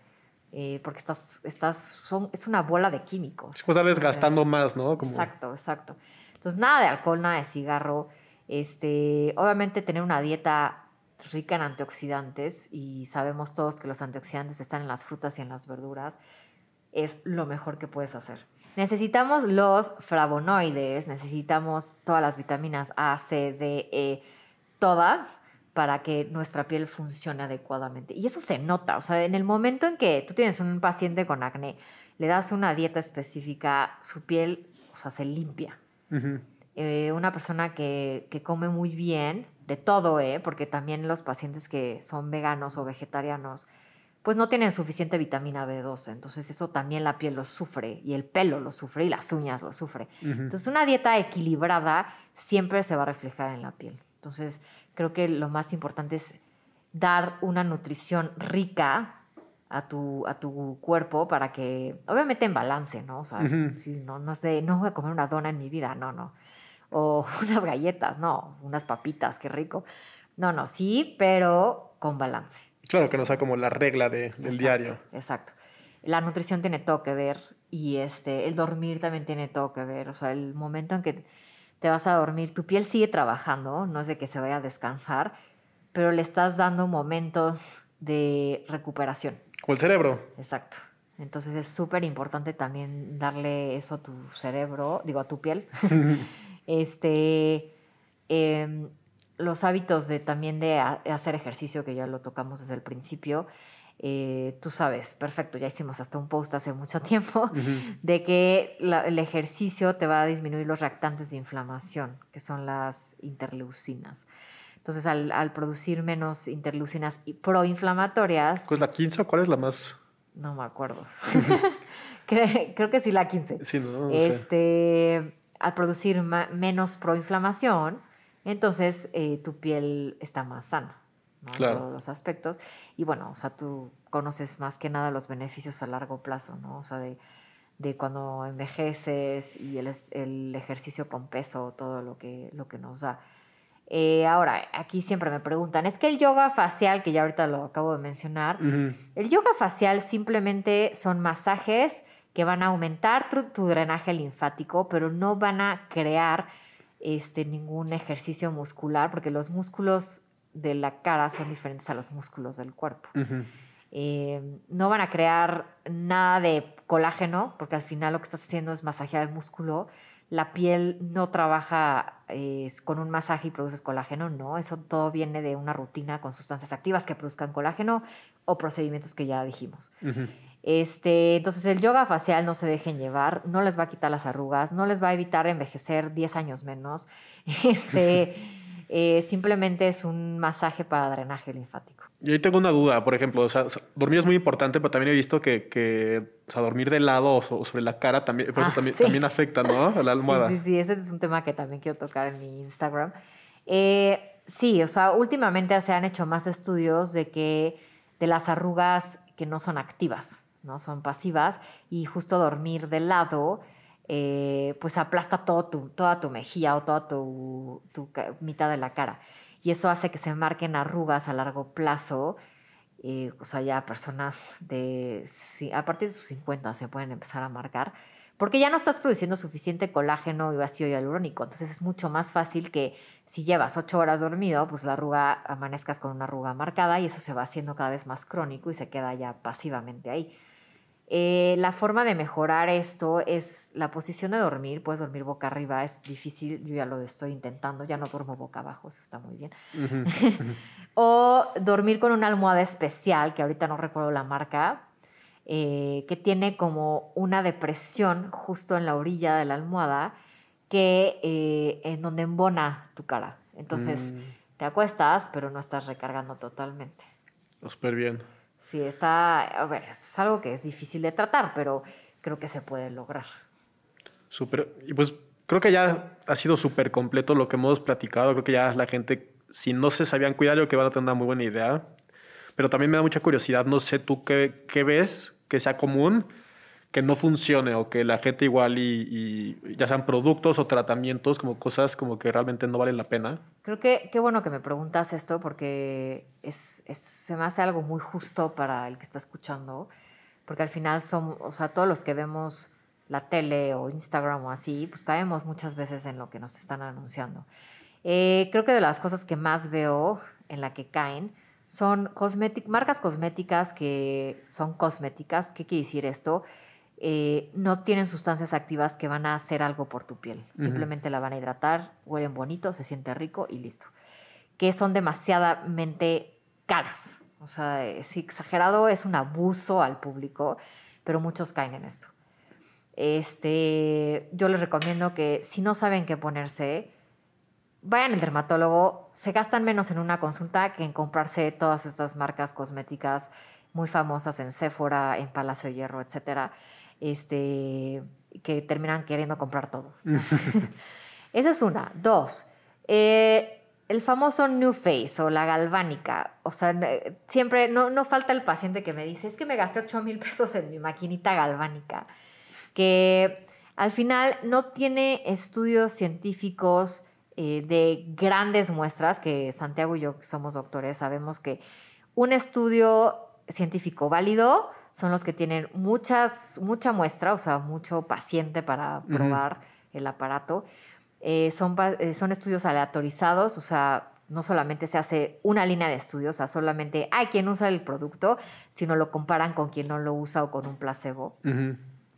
eh, porque estás, estás, son, es una bola de químicos. Es como estar desgastando Entonces, más, ¿no? Como... Exacto, exacto. Entonces, nada de alcohol, nada de cigarro. Este, obviamente tener una dieta rica en antioxidantes y sabemos todos que los antioxidantes están en las frutas y en las verduras, es lo mejor que puedes hacer. Necesitamos los flavonoides, necesitamos todas las vitaminas A, C, D, E, todas para que nuestra piel funcione adecuadamente. Y eso se nota, o sea, en el momento en que tú tienes un paciente con acné, le das una dieta específica, su piel, o sea, se limpia. Ujú. Eh, una persona que, que come muy bien, de todo, ¿eh? porque también los pacientes que son veganos o vegetarianos, pues no tienen suficiente vitamina B12, entonces eso también la piel lo sufre y el pelo lo sufre y las uñas lo sufre. Ujú. Entonces una dieta equilibrada siempre se va a reflejar en la piel. Entonces creo que lo más importante es dar una nutrición rica a tu, a tu cuerpo para que, obviamente en balance, ¿no? O sea, si no, no sé, no voy a comer una dona en mi vida, no, no. O unas galletas, no, unas papitas, qué rico. No, no, sí, pero con balance. Claro, que no sea como la regla de- del Exacto, diario. Exacto. La nutrición tiene todo que ver y este, el dormir también tiene todo que ver. O sea, el momento en que te vas a dormir, tu piel sigue trabajando, no es de que se vaya a descansar, pero le estás dando momentos de recuperación. Como el cerebro. Exacto. Entonces es súper importante también darle eso a tu cerebro, digo, a tu piel. este, em, los hábitos de también de ha- hacer ejercicio, que ya lo tocamos desde el principio. eh, tú sabes, perfecto, ya hicimos hasta un post hace mucho tiempo, de que la- el ejercicio te va a disminuir los reactantes de inflamación, que son las interleucinas. Entonces, al, al producir menos interleucinas y proinflamatorias, ¿Cuál es la 15 o cuál es la más? no me acuerdo. Cre- Creo que sí la 15. Sí, no, no sé. Al producir menos proinflamación, entonces eh, tu piel está más sana. ¿no? En todos los aspectos. Y bueno, o sea, tú conoces más que nada los beneficios a largo plazo, ¿no? O sea, de, de cuando envejeces y el, ejercicio con peso, todo lo que, lo que nos da. Eh, ahora, aquí siempre me preguntan, es que el yoga facial, que ya ahorita lo acabo de mencionar, el yoga facial simplemente son masajes que van a aumentar tu, tu drenaje linfático, pero no van a crear este, ningún ejercicio muscular, porque los músculos de la cara son diferentes a los músculos del cuerpo. Eh, no van a crear nada de colágeno, porque al final lo que estás haciendo es masajear el músculo. La piel no trabaja eh, con un masaje y produces colágeno, no. Eso todo viene de una rutina con sustancias activas que produzcan colágeno o procedimientos que ya dijimos. Ujú. Este, entonces el yoga facial no se dejen llevar, no les va a quitar las arrugas, no les va a evitar envejecer 10 años menos. Este, eh, simplemente es un masaje para drenaje linfático. Y ahí tengo una duda, por ejemplo, o sea, s- dormir es muy importante, pero también he visto que, que o sea, dormir de lado o so- sobre la cara también, por eso Ah, también, sí. también afecta, ¿no? A la almohada. Sí, sí, sí, ese es un tema que también quiero tocar en mi Instagram. Eh, sí, o sea, últimamente se han hecho más estudios de que de las arrugas que no son activas, no son pasivas, y justo dormir de lado, eh, pues aplasta todo tu, toda tu mejilla o toda tu, tu mitad de la cara. Y eso hace que se marquen arrugas a largo plazo. eh, o sea, ya personas de, sí, a partir de sus 50 se pueden empezar a marcar porque ya no estás produciendo suficiente colágeno y ácido hialurónico. Entonces es mucho más fácil que si llevas ocho horas dormido, pues la arruga amanezcas con una arruga marcada y eso se va haciendo cada vez más crónico y se queda ya pasivamente ahí. Eh, la forma de mejorar esto es la posición de dormir. Puedes dormir boca arriba, es difícil. Yo ya lo estoy intentando, ya no duermo boca abajo, eso está muy bien. o dormir con una almohada especial, que ahorita no recuerdo la marca, eh, que tiene como una depresión justo en la orilla de la almohada, que eh, en donde embona tu cara. Entonces mm. te acuestas, pero no estás recargando totalmente. Súper bien. Sí, está, a ver, es algo que es difícil de tratar, pero creo que se puede lograr. Súper, y pues creo que ya ha sido súper completo lo que hemos platicado, creo que ya la gente, si no se sabían cuidar, yo que van a tener una muy buena idea, pero también me da mucha curiosidad, no sé tú qué, qué ves que sea común que no funcione o que la gente igual y, ya sean productos o tratamientos como cosas como que realmente no valen la pena. Creo que qué bueno que me preguntas esto porque es, se me hace algo muy justo para el que está escuchando, porque al final son, o sea, todos los que vemos la tele o Instagram o así, pues caemos muchas veces en lo que nos están anunciando. Eh, creo que de las cosas que más veo en la que caen son marcas cosméticas que son cosméticas. ¿Qué quiere decir esto? Eh, no tienen sustancias activas que van a hacer algo por tu piel. Simplemente la van a hidratar, huelen bonito, se siente rico y listo. Que son demasiadamente caras. O sea, si exagerado es un abuso al público, pero muchos caen en esto. Este, yo les recomiendo que si no saben qué ponerse, vayan al dermatólogo. Se gastan menos en una consulta que en comprarse todas estas marcas cosméticas muy famosas en Sephora, en Palacio Hierro, etcétera este, que terminan queriendo comprar todo. Esa es una. Dos, eh, el famoso New Face o la galvánica. O sea, siempre no, no falta el paciente que me dice, es que me gasté 8 mil pesos en mi maquinita galvánica, que al final no tiene estudios científicos eh, de grandes muestras, que Santiago y yo, que somos doctores, sabemos que un estudio científico válido son los que tienen muchas, mucha muestra, o sea, mucho paciente para probar el aparato. Eh, son, eh, son estudios aleatorizados, o sea, no solamente se hace una línea de estudios, o sea, solamente hay quien usa el producto, sino lo comparan con quien no lo usa o con un placebo.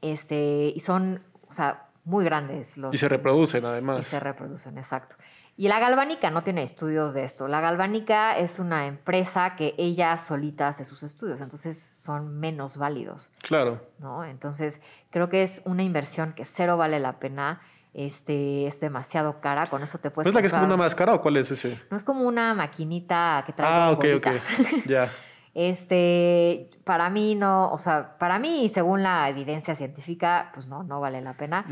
este, y son, o sea, muy grandes. Los, y se reproducen además. Y se reproducen, exacto. Y la Galvánica no tiene estudios de esto. La Galvánica es una empresa que ella solita hace sus estudios, entonces son menos válidos. Claro. ¿no? Entonces, creo que es una inversión que cero vale la pena. Este, es demasiado cara, con eso te puedes. ¿Es la que es como una máscara o cuál es ese? No es como una maquinita que trae. Ah, ok, ok. Ya. Este, para mí no, o sea, para mí, según la evidencia científica, pues no, no vale la pena.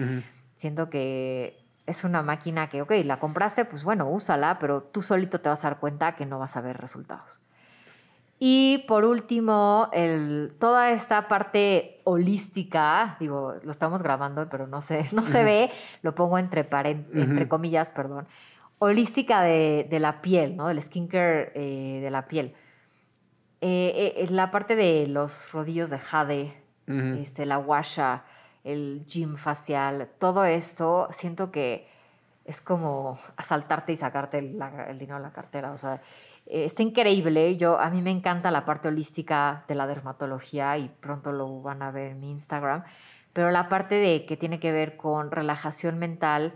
Siento que es una máquina que, ok, la compraste, pues bueno, úsala, pero tú solito te vas a dar cuenta que no vas a ver resultados. Y por último, el, toda esta parte holística, digo, lo estamos grabando, pero no se, no se ve, lo pongo entre, entre comillas, perdón, holística de, la piel, ¿no? Del skincare eh, de la piel. Eh, eh, la parte de los rodillos de jade, este, la washa, el gym facial, todo esto, siento que es como asaltarte y sacarte el, dinero de la cartera. O sea, eh, está increíble. Yo, a mí me encanta la parte holística de la dermatología y pronto lo van a ver en mi Instagram. Pero la parte de que tiene que ver con relajación mental,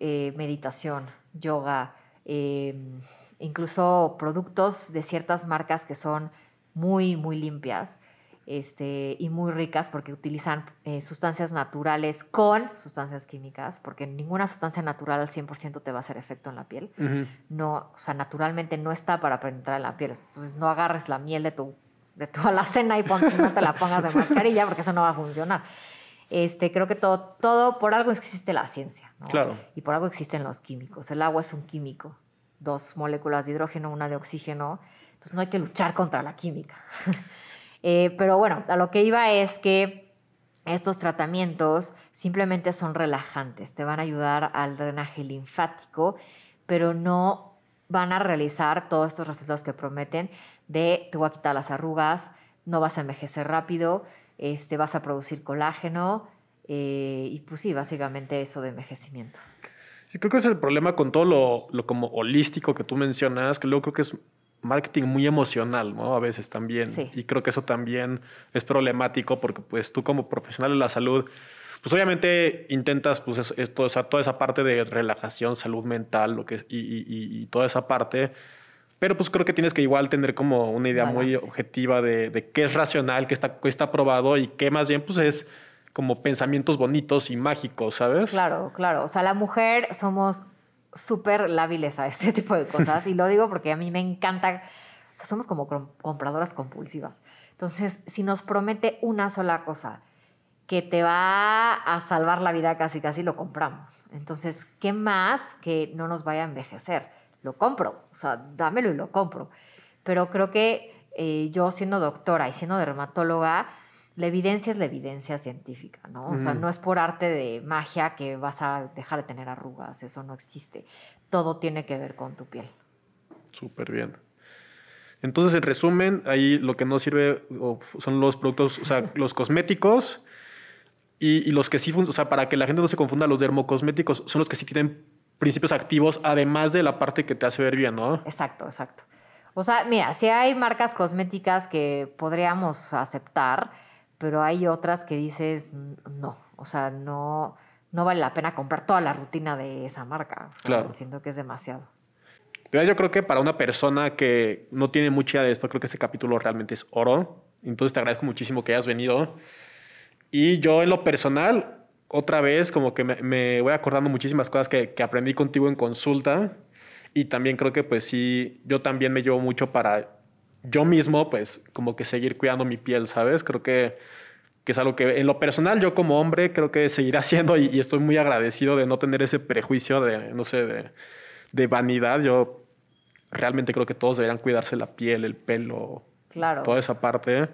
eh, meditación, yoga, em, incluso productos de ciertas marcas que son muy, muy limpias este, y muy ricas porque utilizan eh, sustancias naturales con sustancias químicas, porque ninguna sustancia natural al 100% te va a hacer efecto en la piel. no, o sea, naturalmente no está para penetrar en la piel. Entonces no agarres la miel de tu, de tu alacena y no te la pongas de mascarilla porque eso no va a funcionar. Este, creo que todo, todo, por algo existe la ciencia. Claro. Y por algo existen los químicos. El agua es un químico. Dos moléculas de hidrógeno, una de oxígeno. Entonces no hay que luchar contra la química. Eh, pero bueno, a lo que iba es que estos tratamientos simplemente son relajantes, te van a ayudar al drenaje linfático, pero no van a realizar todos estos resultados que prometen de te voy a quitar las arrugas, no vas a envejecer rápido, este, vas a producir colágeno eh, y pues sí, básicamente eso de envejecimiento. Sí, creo que es el problema con todo lo, lo, como holístico que tú mencionas, que luego creo que es marketing muy emocional, ¿no? A veces también. Sí. Y creo que eso también es problemático porque pues tú como profesional de la salud, pues obviamente intentas pues es- es toda, esa, toda esa parte de relajación, salud mental, lo que, y, y- y- y toda esa parte. Pero pues creo que tienes que igual tener como una idea muy objetiva de, de qué es racional, qué está, qué está probado y qué más bien pues es como pensamientos bonitos y mágicos, ¿sabes? Claro, claro. O sea, la mujer somos súper lábiles a este tipo de cosas. y lo digo porque a mí me encanta. Somos como com- compradoras compulsivas. Entonces, si nos promete una sola cosa que te va a salvar la vida casi, casi lo compramos. Entonces, ¿qué más que no nos vaya a envejecer? Lo compro. O sea, dámelo y lo compro. Pero creo que eh, yo siendo doctora y siendo dermatóloga, la evidencia es la evidencia científica, ¿no? O sea, Ujú. no es por arte de magia que vas a dejar de tener arrugas, eso no existe. Todo tiene que ver con tu piel. Súper bien. Entonces, en resumen, ahí lo que no sirve son los productos, o sea, los cosméticos y, y los que sí, o sea, para que la gente no se confunda, los dermocosméticos son los que sí tienen principios activos, además de la parte que te hace ver bien, ¿no? Exacto, exacto. O sea, mira, sí hay marcas cosméticas que podríamos aceptar, pero hay otras que dices "N- no. O sea, no, no vale la pena comprar toda la rutina de esa marca. O sea, Claro. Siento que es demasiado. Yo creo que para una persona que no tiene mucha idea de esto, creo que este capítulo realmente es oro. Entonces te agradezco muchísimo que hayas venido. Y yo en lo personal, otra vez, como que me, me voy acordando muchísimas cosas que, que aprendí contigo en consulta. Y también creo que pues sí, yo también me llevo mucho para yo mismo, pues como que seguir cuidando mi piel, ¿sabes? Creo que, que es algo que en lo personal yo como hombre creo que seguiré haciendo y, y estoy muy agradecido de no tener ese prejuicio de, no sé, de, de vanidad. Yo realmente creo que todos deberían cuidarse la piel, el pelo, Claro. toda esa parte.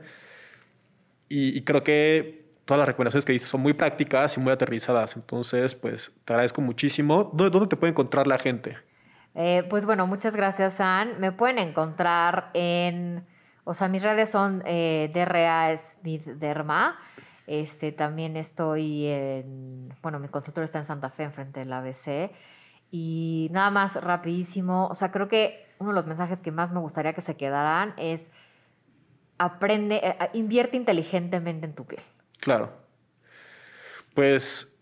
Y, y creo que todas las recomendaciones que dices son muy prácticas y muy aterrizadas. Entonces, pues te agradezco muchísimo. ¿Dónde, dónde te puede encontrar la gente? Eh, pues bueno, muchas gracias, San. Me pueden encontrar en, o sea, mis redes son eh, DRA Smith Derma. Este, también estoy en, bueno, mi consultorio está en Santa Fe, enfrente del ABC. Y nada más rapidísimo, o sea, creo que uno de los mensajes que más me gustaría que se quedaran es aprende, eh, invierte inteligentemente en tu piel. Claro. Pues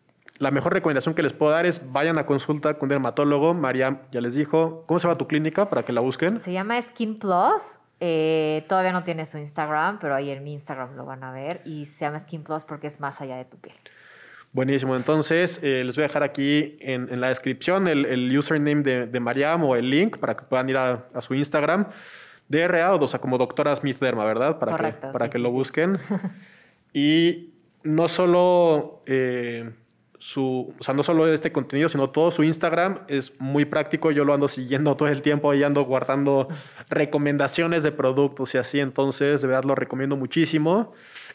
la mejor recomendación que les puedo dar es vayan a consulta con un dermatólogo. Mariam ya les dijo. ¿Cómo se llama tu clínica para que la busquen? Se llama Skin Plus. eh, todavía no tiene su Instagram, pero ahí en mi Instagram lo van a ver. Y se llama Skin Plus porque es más allá de tu piel. Buenísimo. Entonces, eh, les voy a dejar aquí en, en la descripción el, el username de, de Mariam o el link para que puedan ir a, a su Instagram. DRA, o sea, como doctora Smith Derma, ¿verdad? Para Correcto, que, para sí, que sí, lo sí. busquen. y no solo eh, su, o sea, no solo este contenido, sino todo su Instagram es muy práctico. Yo lo ando siguiendo todo el tiempo y ando guardando recomendaciones de productos y así. Entonces, de verdad lo recomiendo muchísimo.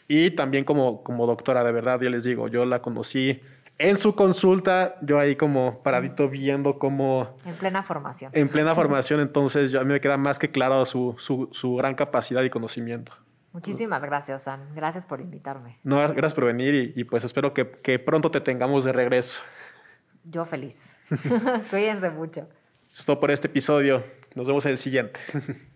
Y también como, como doctora, de verdad, yo les digo, yo la conocí en su consulta, yo ahí como paradito viendo cómo En plena formación. en plena formación, entonces yo, a mí me queda más que claro su, su, su gran capacidad y conocimiento. Muchísimas gracias, San. Gracias por invitarme. No, gracias por venir y, y pues espero que, que pronto te tengamos de regreso. Yo feliz. Cuídense mucho. Eso es todo por este episodio. Nos vemos en el siguiente.